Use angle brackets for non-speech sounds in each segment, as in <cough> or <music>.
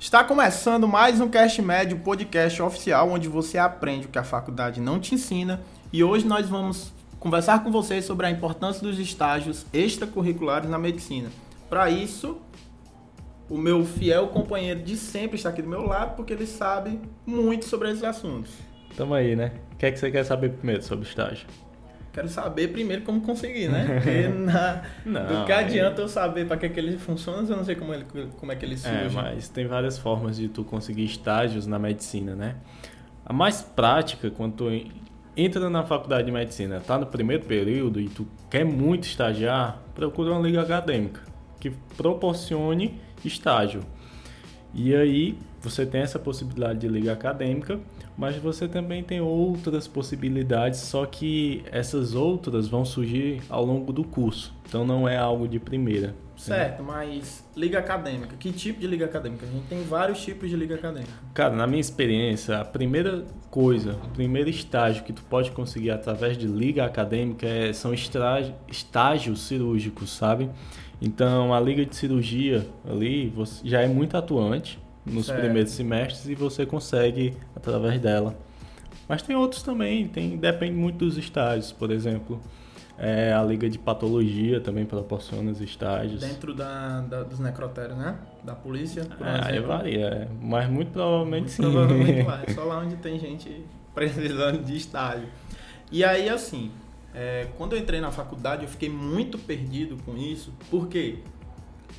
Está começando mais um Cast Médio, podcast oficial onde você aprende o que a faculdade não te ensina. E hoje nós vamos conversar com vocês sobre a importância dos estágios extracurriculares na medicina. Para isso, o meu fiel companheiro de sempre está aqui do meu lado porque ele sabe muito sobre esses assuntos. Tamo aí, né? O que é que você quer saber primeiro sobre estágio? Quero saber primeiro como conseguir, né? <laughs> Porque na, Não, do que é- adianta eu saber para que, que ele funciona se eu não sei como, ele, como é que ele surge. É, mas tem várias formas de tu conseguir estágios na medicina, né? A mais prática, quando tu en- entra na faculdade de medicina, tá no primeiro período e tu quer muito estagiar, procura uma liga acadêmica que proporcione estágio. E aí você tem essa possibilidade de liga acadêmica, mas você também tem outras possibilidades, só que essas outras vão surgir ao longo do curso. Então não é algo de primeira. Certo, mas liga acadêmica. Que tipo de liga acadêmica? A gente tem vários tipos de liga acadêmica. Cara, na minha experiência, a primeira coisa, o primeiro estágio que tu pode conseguir através de liga acadêmica é- são estágios cirúrgicos, sabe? Então, a liga de cirurgia ali você já é muito atuante nos Certo. primeiros semestres e você consegue através dela. Mas tem outros também, tem, depende muito dos estágios, por exemplo. é, a liga de patologia também proporciona os estágios. Dentro da, da- dos necrotérios, né? Da polícia, por É, aí exemplo. varia, é, mas muito provavelmente Muito sim. Provavelmente. <laughs> É só lá onde tem gente <laughs> precisando de estágio. E aí, assim, é, quando eu entrei na faculdade, eu fiquei muito perdido com isso. Por quê?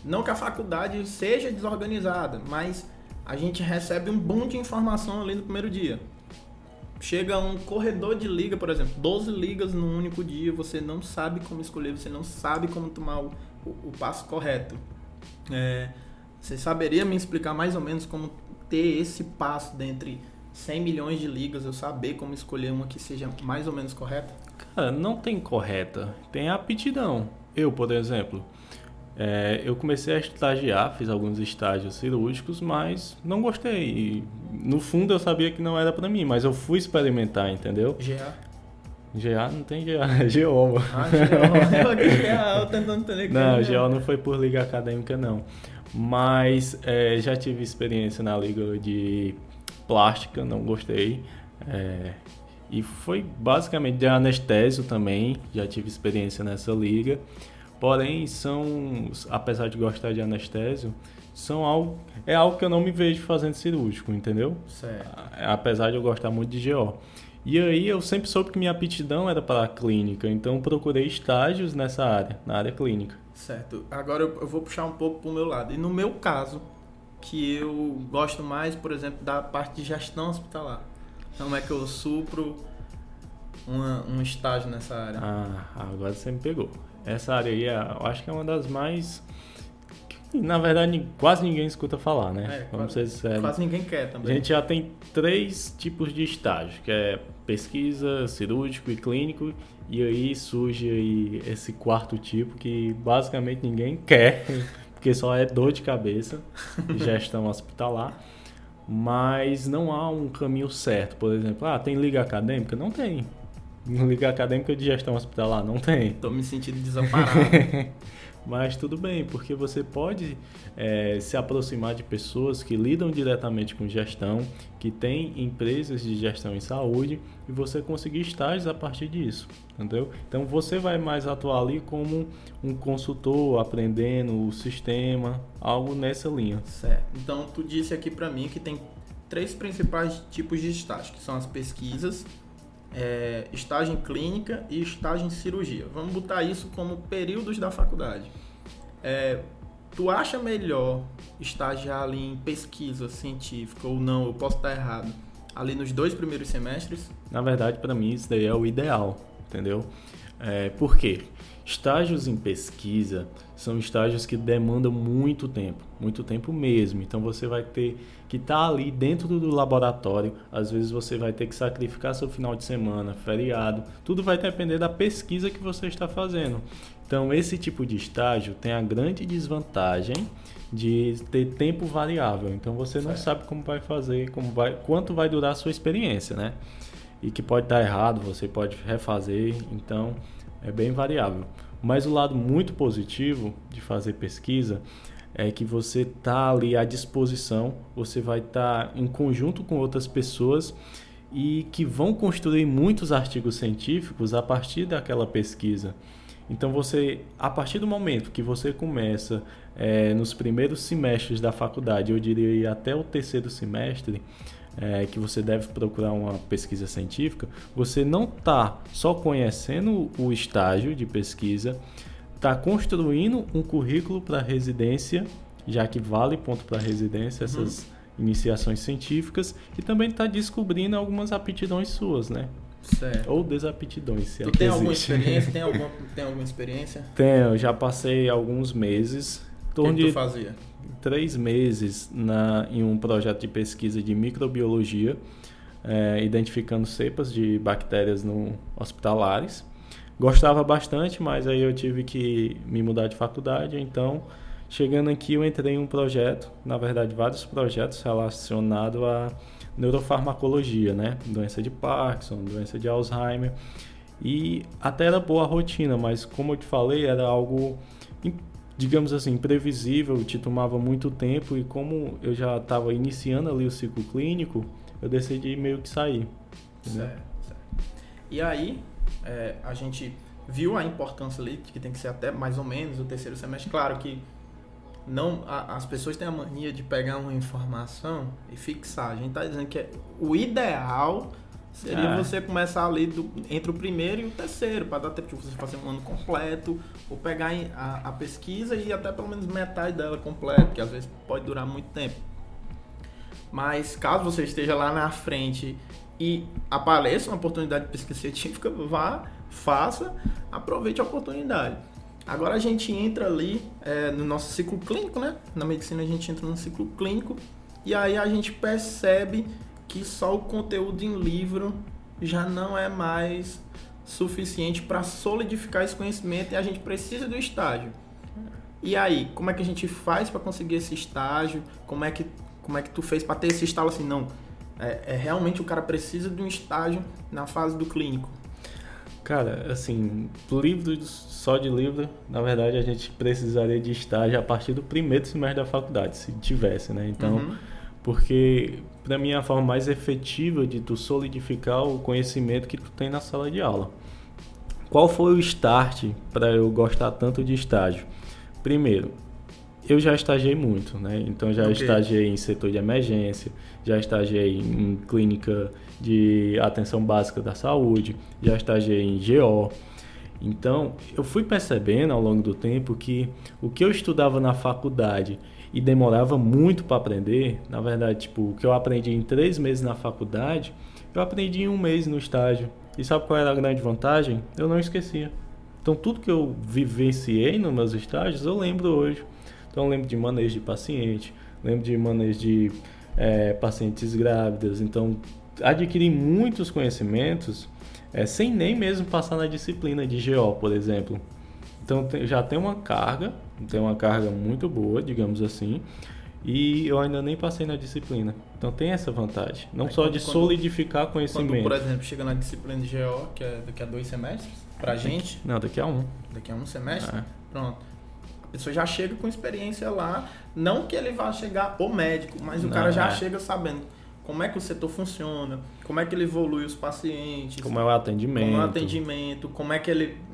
Não que a faculdade seja desorganizada, mas a gente recebe um boom de informação ali no primeiro dia. Chega um corredor de liga, por exemplo, 12 ligas num único dia, você não sabe como escolher, você não sabe como tomar o, o- o passo correto. É, você saberia me explicar mais ou menos como ter esse passo dentre 100 milhões de ligas, eu saber como escolher uma que seja mais ou menos correta? Cara, não tem correta, tem aptidão. Eu, por exemplo, é, eu comecei a estagiar, fiz alguns estágios cirúrgicos, mas não gostei. E, no fundo eu sabia que não era pra mim, mas eu fui experimentar, entendeu? GA. GA não tem GA, é GO. Ah, GA. <laughs> Eu eu tentando entender que Não, GO não foi por liga acadêmica, não. Mas é, já tive experiência na liga de plástica, não gostei. É, e foi basicamente de anestésio também, já tive experiência nessa liga. Porém, são, apesar de gostar de anestésio, são algo, é algo que eu não me vejo fazendo cirúrgico, entendeu? Certo. apesar de eu gostar muito de GO. E aí eu sempre soube que minha aptidão era para a clínica, então procurei estágios nessa área, na área clínica. Certo. Agora eu vou puxar um pouco pro meu lado. E no meu caso, que eu gosto mais, por exemplo, da parte de gestão hospitalar. Como é que eu supro uma- um estágio nessa área? Ah, agora você me pegou. Essa área aí, é- eu acho que é uma das mais. que, na verdade, quase ninguém escuta falar, né? É, Vamos quase- ser sérios. Quase ninguém quer A também. gente já tem três tipos de estágio, que é pesquisa, cirúrgico e clínico, e aí surge aí esse quarto tipo que basicamente ninguém quer, porque só é dor de cabeça, gestão hospitalar, mas não há um caminho certo. Por exemplo, ah, tem liga acadêmica? Não tem. Liga acadêmica de gestão hospitalar? Não tem. Tô me sentindo desamparado. <laughs> Mas tudo bem, porque você pode eh, se aproximar de pessoas que lidam diretamente com gestão, que têm empresas de gestão em saúde e você conseguir estágios a partir disso, entendeu? Então você vai mais atuar ali como um consultor, aprendendo o sistema, algo nessa linha. certo. Então tu disse aqui pra mim que tem três principais tipos de estágio, que são as pesquisas, é, estágio em clínica e estágio em cirurgia. Vamos botar isso como períodos da faculdade. É, tu acha melhor estagiar ali em pesquisa científica ou não? Eu posso estar errado. Ali nos dois primeiros semestres? Na verdade, para mim, isso daí é o ideal, entendeu? É, por quê? Estágios em pesquisa são estágios que demandam muito tempo, muito tempo mesmo. Então você vai ter que estar ali dentro do laboratório. Às vezes você vai ter que sacrificar seu final de semana, feriado. Tudo vai depender da pesquisa que você está fazendo. Então esse tipo de estágio tem a grande desvantagem de ter tempo variável. Então você não Certo. sabe como vai fazer, como vai, quanto vai durar a sua experiência, né? E que pode dar errado, você pode refazer, então é bem variável. Mas o lado muito positivo de fazer pesquisa é que você está ali à disposição, você vai estar tá em conjunto com outras pessoas e que vão construir muitos artigos científicos a partir daquela pesquisa. Então você, a partir do momento que você começa é, nos primeiros semestres da faculdade, eu diria até o terceiro semestre, é, que você deve procurar uma pesquisa científica, você não está só conhecendo o estágio de pesquisa, está construindo um currículo para residência, já que vale ponto para residência essas uhum. iniciações científicas, e também está descobrindo algumas aptidões suas, né? Certo. Ou desaptidões, se tu é tem alguma experiência? Tem <laughs> alguma, tem alguma experiência? Tenho, já passei alguns meses. O que, que tu fazia? Três meses na, em um projeto de pesquisa de microbiologia, é, identificando cepas de bactérias no hospitalares. Gostava bastante, mas aí eu tive que me mudar de faculdade, então chegando aqui eu entrei em um projeto, na verdade vários projetos relacionados a neurofarmacologia, né? Doença de Parkinson, doença de Alzheimer. E até era boa a rotina, mas como eu te falei, era algo, digamos assim, imprevisível, te tomava muito tempo e como eu já estava iniciando ali o ciclo clínico, eu decidi meio que sair. Certo, certo. E aí, é, a gente viu a importância ali, que tem que ser até mais ou menos o terceiro semestre. Claro que não a, as pessoas têm a mania de pegar uma informação e fixar. A gente está dizendo que é, o ideal seria é. você começar ali do, entre o primeiro e o terceiro, para dar tempo de você fazer um ano completo, ou pegar a, a pesquisa e até pelo menos metade dela completa, que às vezes pode durar muito tempo. Mas caso você esteja lá na frente e apareça uma oportunidade de pesquisa <laughs> científica, vá, faça, aproveite a oportunidade. Agora a gente entra ali é, no nosso ciclo clínico, né? Na medicina a gente entra no ciclo clínico e aí a gente percebe que só o conteúdo em livro já não é mais suficiente para solidificar esse conhecimento e a gente precisa do estágio. E aí, como é que a gente faz para conseguir esse estágio? Como é que como é que tu fez para ter esse estalo assim, não? É, é, realmente o cara precisa de um estágio na fase do clínico. Cara, assim, livro só de livro, na verdade a gente precisaria de estágio a partir do primeiro semestre da faculdade, se tivesse, né? Então, uhum. Porque para mim é a forma mais efetiva de tu solidificar o conhecimento que tu tem na sala de aula. Qual foi o start para eu gostar tanto de estágio? Primeiro, eu já estagiei muito, né? Então já okay. estagiei em setor de emergência, já estagiei em clínica de atenção básica da saúde, já estagiei em GO. Então, eu fui percebendo ao longo do tempo que o que eu estudava na faculdade e demorava muito para aprender, na verdade, tipo, o que eu aprendi em três meses na faculdade, eu aprendi em um mês no estágio. E sabe qual era a grande vantagem? Eu não esquecia. Então, tudo que eu vivenciei nos meus estágios, eu lembro hoje. Então, eu lembro de manejo de paciente, lembro de manejo de é, pacientes grávidas. Então, adquiri muitos conhecimentos é, sem nem mesmo passar na disciplina de GO, por exemplo. Então já tem uma carga, tem uma carga muito boa, digamos assim, e eu ainda nem passei na disciplina. Então tem essa vantagem, não Aí, só quando, de solidificar quando, conhecimento. Quando, por exemplo, chega na disciplina de GO, que é daqui a dois semestres, pra gente? Não, daqui a um. Daqui a um semestre? É. Pronto. A pessoa já chega com experiência lá, não que ele vá chegar o médico, mas o não, cara já é. chega sabendo como é que o setor funciona, como é que ele evolui os pacientes, como é o atendimento, como é o atendimento, como é que ele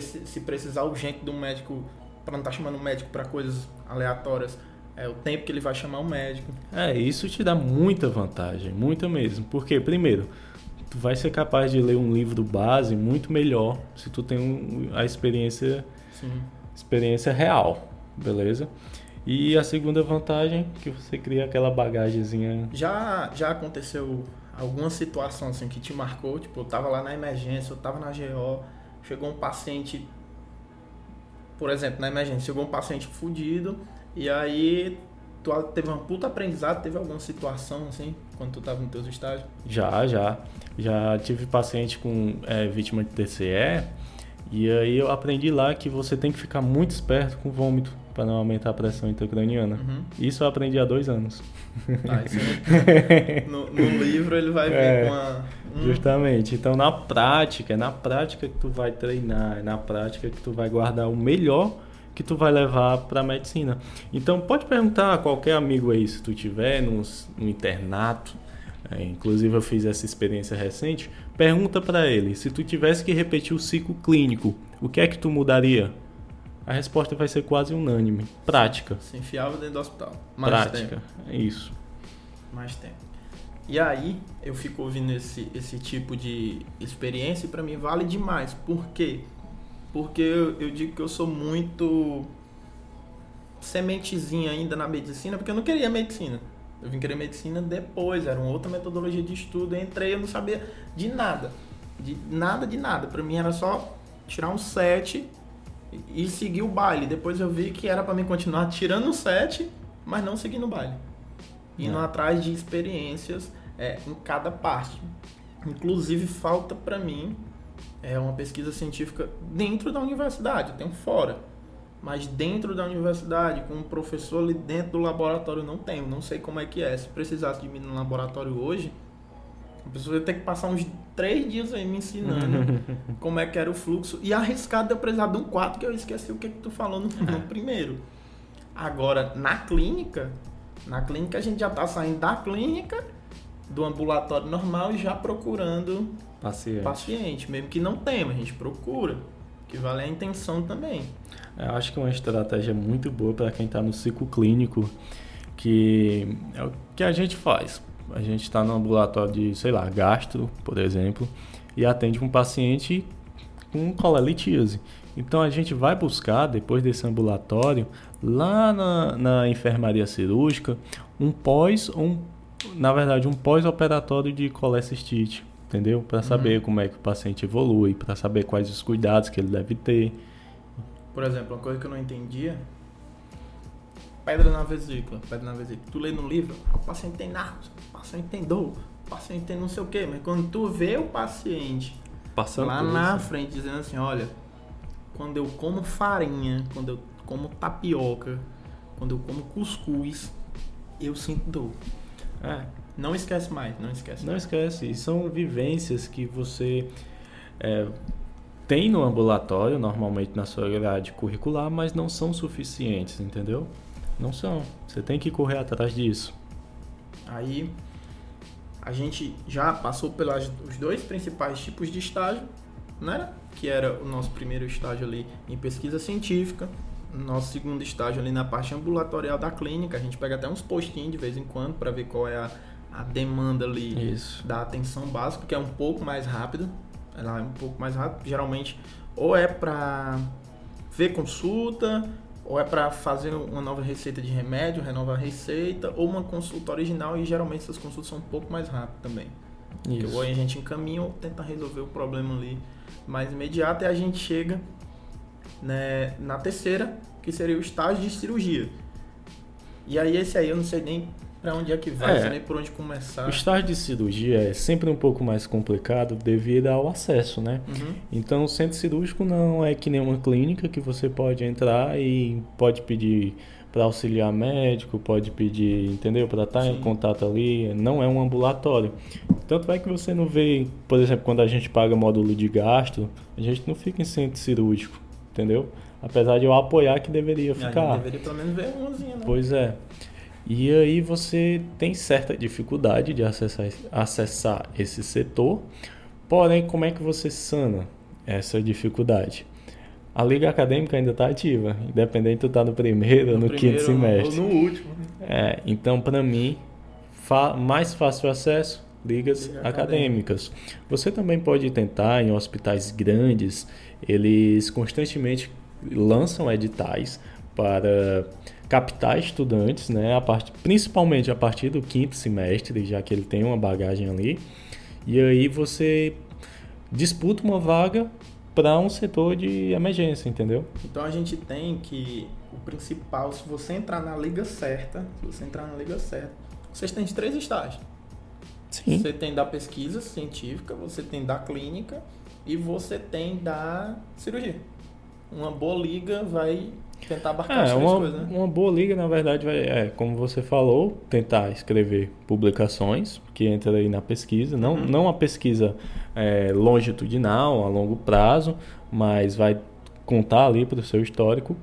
se precisar urgente de um médico para não estar tá chamando o médico para coisas aleatórias, é o tempo que ele vai chamar o médico. É, isso te dá muita vantagem, muita mesmo. Porque primeiro, tu vai ser capaz de ler um livro base muito melhor se tu tem um, a experiência Sim. experiência real, beleza? E a segunda vantagem que você cria aquela bagagemzinha. Já já aconteceu alguma situação assim que te marcou, tipo, eu tava lá na emergência, eu tava na GO, chegou um paciente por exemplo, na emergência, chegou um paciente fudido e aí tu teve uma puta aprendizado, teve alguma situação assim, quando tu tava no teus estágios? Já, já. Já tive paciente com é, vítima de TCE e aí eu aprendi lá que você tem que ficar muito esperto com vômito para não aumentar a pressão intracraniana. Uhum. Isso eu aprendi há dois anos. Ah, isso é... <laughs> no, no, livro ele vai ver é, com a... Hum. Justamente. Então, na prática, é na prática que tu vai treinar, é na prática que tu vai guardar o melhor que tu vai levar para medicina. Então pode perguntar a qualquer amigo aí se tu tiver no, no internato, é, inclusive eu fiz essa experiência recente, pergunta para ele se tu tivesse que repetir o ciclo clínico, o que é que tu mudaria? A resposta vai ser quase unânime. Prática. Se enfiava dentro do hospital. Mais Prática. Tempo. É isso. Mais tempo. E aí, eu fico ouvindo esse, esse tipo de experiência e para mim vale demais. Por quê? Porque eu, eu digo que eu sou muito sementezinha ainda na medicina, porque eu não queria medicina. Eu vim querer medicina depois, era uma outra metodologia de estudo. Eu entrei, eu não sabia de nada. De nada, de nada. Para mim era só tirar um 7 e seguir o baile. Depois eu vi que era para mim continuar tirando o 7, mas não seguindo o baile. Indo é. atrás de experiências é, em cada parte. Inclusive, falta para mim é uma pesquisa científica dentro da universidade, eu tenho fora. Mas dentro da universidade, com um professor ali dentro do laboratório, não tenho. Não sei como é que é. Se precisasse de mim no laboratório hoje, a pessoa ia ter que passar uns três dias aí me ensinando <laughs> como é que era o fluxo. E arriscado de eu precisar de um quarto, que eu esqueci o que, que tu falou no, no <laughs> primeiro. Agora, na clínica, na clínica a gente já está saindo da clínica, do ambulatório normal e já procurando paciente. paciente. Mesmo que não tenha, a gente procura. Que vale a intenção também. Eu acho que é uma estratégia muito boa para quem está no ciclo clínico, que é o que a gente faz. A gente está no ambulatório de, sei lá, gastro, por exemplo, e atende um paciente com colelitíase. Então a gente vai buscar, depois desse ambulatório, lá na, na enfermaria cirúrgica, um pós, um, na verdade, um pós-operatório de colecistite, entendeu? Para saber uhum. como é que o paciente evolui, para saber quais os cuidados que ele deve ter. Por exemplo, uma coisa que eu não entendia, pedra na vesícula, pedra na vesícula. Tu lê no livro, o paciente tem náusea, o paciente tem dor, o paciente tem não sei o quê, mas quando tu vê o paciente Passando lá na frente dizendo assim, olha, quando eu como farinha, quando eu como tapioca, quando eu como cuscuz, eu sinto dor. É. Não esquece mais, não esquece. Não mais. esquece. E são vivências que você é, tem no ambulatório, normalmente na sua grade curricular, mas não são suficientes, entendeu? Não são. Você tem que correr atrás disso. Aí a gente já passou pelos dois principais tipos de estágio, né? Que era o nosso primeiro estágio ali em pesquisa científica, nosso segundo estágio ali na parte ambulatorial da clínica. A gente pega até uns postinhos de vez em quando para ver qual é a, a demanda ali Isso. da atenção básica, que é um pouco mais rápido. Ela é um pouco mais rápido. Geralmente, ou é para ver consulta, ou é para fazer uma nova receita de remédio, renovar a receita, ou uma consulta original, e geralmente essas consultas são um pouco mais rápidas também. Isso. Ou a gente encaminha ou tenta resolver o problema ali mais imediato, e a gente chega né, na terceira, que seria o estágio de cirurgia. E aí esse aí eu não sei nem para onde é que vai, é, nem por onde começar. O estágio de cirurgia é sempre um pouco mais complicado devido ao acesso, né? Uhum. Então o centro cirúrgico não é que nem uma clínica que você pode entrar e pode pedir para auxiliar médico, pode pedir, entendeu? Para estar tá Sim. em contato ali, não é um ambulatório. Tanto é que você não vê, por exemplo, quando a gente paga módulo de gasto, a gente não fica em centro cirúrgico, entendeu? Apesar de eu apoiar que deveria ficar. deveria pelo menos ver umzinha, né? Pois é. E aí você tem certa dificuldade de acessar, acessar esse setor. Porém, como é que você sana essa dificuldade? A liga acadêmica ainda está ativa, independente de estar tá no primeiro ou no, no quinto semestre. Ou no último. É, então, para mim, mais fácil acesso, ligas liga acadêmicas. Acadêmica. Você também pode tentar em hospitais grandes, eles constantemente lançam editais para captar estudantes, né, a part... principalmente a partir do quinto semestre, já que ele tem uma bagagem ali. E aí você disputa uma vaga para um setor de emergência, entendeu? Então a gente tem que o principal, se você entrar na liga certa, se você entrar na liga certa, vocês têm três estágios. Sim. Você tem da pesquisa científica, você tem da clínica e você tem da cirurgia. Uma boa liga vai tentar abarcar é, uma, coisas, né? Uma boa liga, na verdade, vai, é, como você falou, tentar escrever publicações, que entra aí na pesquisa. Não, uhum. não a pesquisa é, longitudinal, a longo prazo, mas vai contar ali para o seu histórico.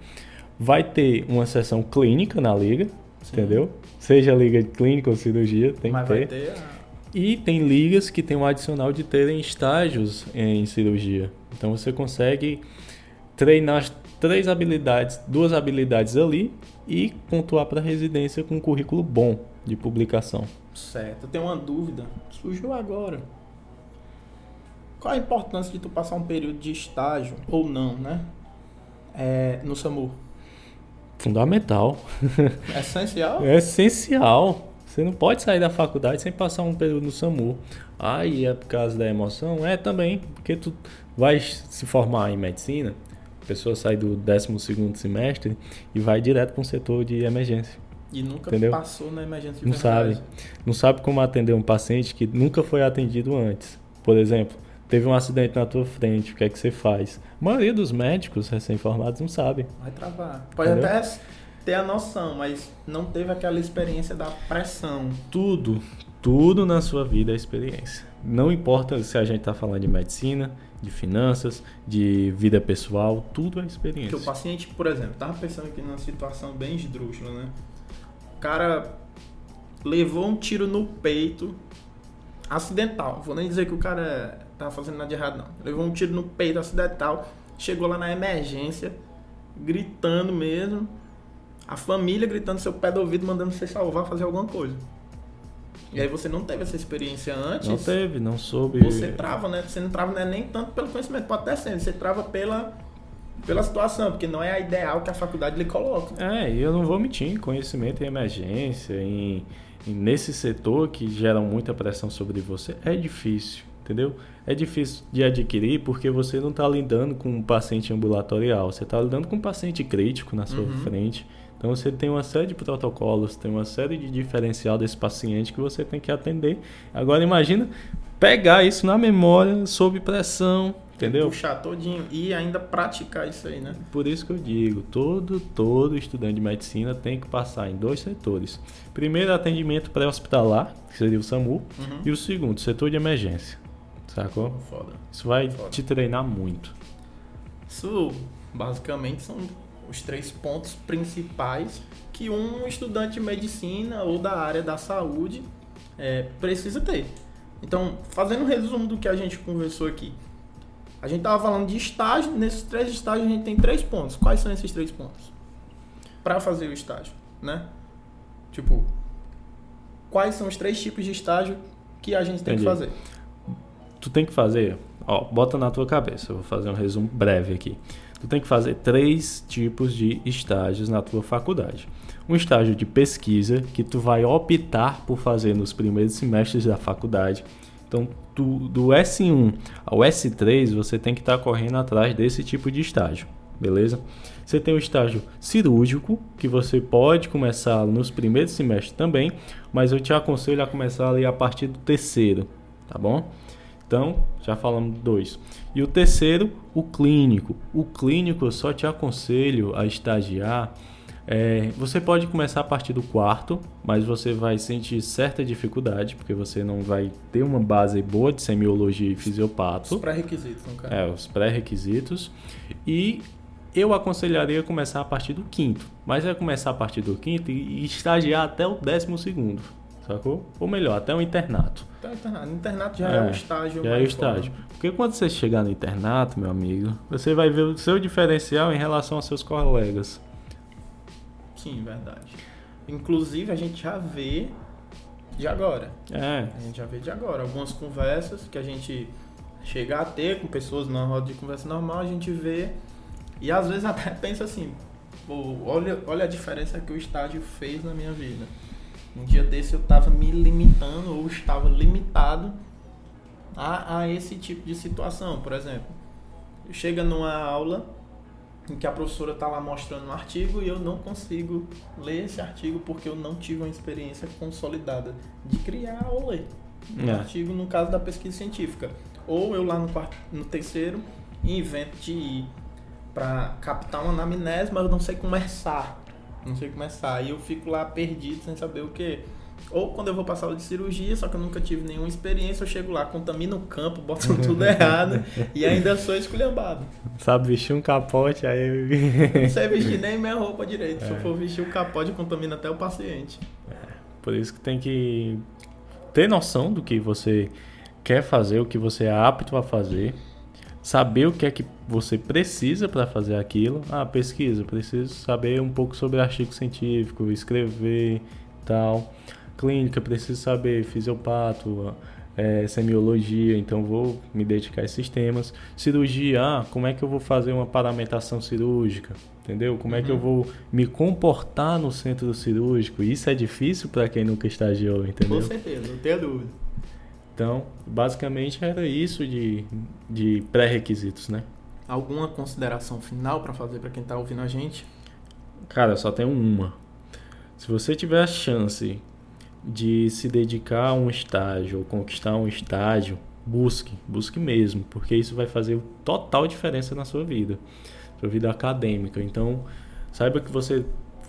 vai ter uma sessão clínica na liga, Sim. entendeu? Seja liga de clínica ou cirurgia, tem Mas que vai ter. ter a... E tem ligas que tem um adicional de terem estágios em cirurgia. Então você consegue treinar três habilidades, duas habilidades ali e pontuar para residência com um currículo bom de publicação. Certo. Eu tenho uma dúvida. Surgiu agora. Qual a importância de tu passar um período de estágio, ou não, né? É, no SAMU? Fundamental. É essencial? É essencial. Você não pode sair da faculdade sem passar um período no SAMU. Ah, e é por causa da emoção? É também, porque tu vai se formar em medicina, a pessoa sai do 12º semestre e vai direto para um setor de emergência. E nunca Entendeu? passou na emergência de Não verdade. sabe. Não sabe como atender um paciente que nunca foi atendido antes. Por exemplo, teve um acidente na tua frente, o que é que você faz? A maioria dos médicos recém-formados não sabe. Vai travar. Pode Entendeu? até ter a noção, mas não teve aquela experiência da pressão. Tudo, tudo na sua vida é experiência. Não importa se a gente está falando de medicina, de finanças, de vida pessoal, tudo é Porque experiência. o paciente, por exemplo, tava pensando aqui numa situação bem esdrúxula, né? O cara levou um tiro no peito acidental. Vou nem dizer que o cara tava fazendo nada de errado, não. Levou um tiro no peito acidental, chegou lá na emergência, gritando mesmo. A família gritando seu pé do ouvido, mandando você salvar, fazer alguma coisa. E aí você não teve essa experiência antes. Não teve, não soube. Você trava, né? Você não trava né, nem tanto pelo conhecimento, pode até ser, você trava pela, pela situação, porque não é a ideal que a faculdade lhe coloca. É, e eu não vou mentir, conhecimento em emergência, em, em- nesse setor que gera muita pressão sobre você, é difícil, entendeu? É difícil de adquirir porque você não está lidando com um paciente ambulatorial, você está lidando com um paciente crítico na sua Uhum. frente. Então você tem uma série de protocolos, tem uma série de diferencial desse paciente que você tem que atender. Agora imagina pegar isso na memória, sob pressão, entendeu? Puxar todinho e ainda praticar isso aí, né? Por isso que eu digo, todo, todo estudante de medicina tem que passar em dois setores. Primeiro, atendimento pré-hospitalar, que seria o SAMU, Uhum. e o segundo, setor de emergência. Sacou? Foda. Isso vai Foda. te treinar muito. Isso basicamente são os três pontos principais que um estudante de medicina ou da área da saúde é, precisa ter. Então, fazendo um resumo do que a gente conversou aqui. A gente estava falando de estágio, nesses três estágios a gente tem três pontos. Quais são esses três pontos? Para fazer o estágio, né? Tipo, quais são os três tipos de estágio que a gente tem Entendi. que fazer? Tu tem que fazer, ó, bota na tua cabeça, eu vou fazer um resumo breve aqui. Tu tem que fazer três tipos de estágios na tua faculdade. Um estágio de pesquisa, que tu vai optar por fazer nos primeiros semestres da faculdade. Então, tu, do S1 ao S3, você tem que estar correndo atrás desse tipo de estágio, beleza? Você tem o estágio cirúrgico, que você pode começar nos primeiros semestres também, mas eu te aconselho a começar ali a partir do terceiro, tá bom? Então, já falamos dois. E o terceiro, o clínico. O clínico eu só te aconselho a estagiar. é, você pode começar a partir do quarto, mas você vai sentir certa dificuldade, porque você não vai ter uma base boa de semiologia e Os fisiopato. pré-requisitos, no caso. É, os pré-requisitos. E eu aconselharia começar a partir do quinto. Mas é começar a partir do quinto e e estagiar até o décimo segundo. Sacou? Ou melhor, até o internato. Então, internato. No internato já é, o estágio Já é o estágio. Porque quando você chegar no internato, meu amigo, você vai ver o seu diferencial em relação aos seus colegas. Sim, verdade. Inclusive, a gente já vê de agora. É, A gente já vê de agora. Algumas conversas que a gente chega a ter com pessoas na roda de conversa normal, a gente vê e às vezes <laughs> até pensa assim, pô, olha, olha a diferença que o estágio fez na minha vida. Um dia desse eu estava me limitando ou estava limitado a, a esse tipo de situação. Por exemplo, chega numa aula em que a professora está lá mostrando um artigo e eu não consigo ler esse artigo porque eu não tive uma experiência consolidada de criar ou ler um É. artigo no caso da pesquisa científica. Ou eu lá no, quarto, no terceiro invento de ir para captar uma anamnese, mas eu não sei começar. Não sei começar. E eu fico lá perdido sem saber o que. Ou quando eu vou passar aula de cirurgia, só que eu nunca tive nenhuma experiência, eu chego lá, contamino o campo, boto <laughs> tudo errado e ainda sou esculhambado. Sabe vestir um capote, aí. Não sei vestir nem minha roupa direito. É. Se eu for vestir o capote, contamina até o paciente. É. Por isso que tem que ter noção do que você quer fazer, o que você é apto a fazer, saber o que é que você precisa para fazer aquilo. Ah, pesquisa, preciso saber um pouco sobre artigo científico, escrever, tal clínica, preciso saber fisiopato, é, semiologia, então vou me dedicar a esses temas. Cirurgia, ah, como é que eu vou fazer uma paramentação cirúrgica? Entendeu? Como uhum. é que eu uhum. vou me comportar no centro cirúrgico? Isso é difícil para quem nunca estagiou, entendeu? Com certeza, não tenha dúvida. Então, basicamente era isso de, de pré-requisitos, né? Alguma consideração final para fazer para quem está ouvindo a gente? Cara, só tenho uma. Se você tiver a chance de se dedicar a um estágio ou conquistar um estágio, busque, busque mesmo, porque isso vai fazer total diferença na sua vida, sua vida acadêmica. Então, saiba que você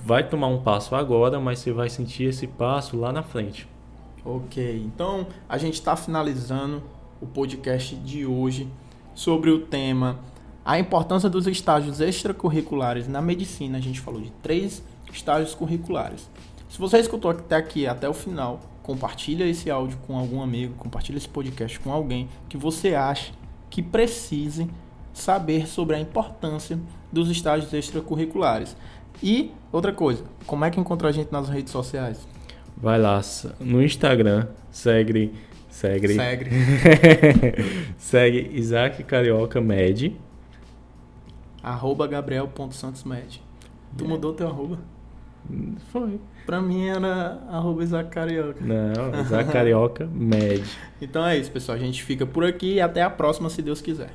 vai tomar um passo agora, mas você vai sentir esse passo lá na frente. Ok, então a gente está finalizando o podcast de hoje sobre o tema a importância dos estágios extracurriculares na medicina. A gente falou de três estágios curriculares. Se você escutou até aqui, até o final, compartilha esse áudio com algum amigo, compartilha esse podcast com alguém que você acha que precise saber sobre a importância dos estágios extracurriculares. E outra coisa, como é que encontra a gente nas redes sociais? Vai lá no Instagram, segue segue segue, <laughs> segue Isaac Carioca Med arroba gabriel.santosmed Tu mudou teu arroba? Foi. Pra mim era arroba Isaac Carioca. Não, <laughs> Isaac Carioca Med. Então é isso, pessoal. A gente fica por aqui e até a próxima, se Deus quiser.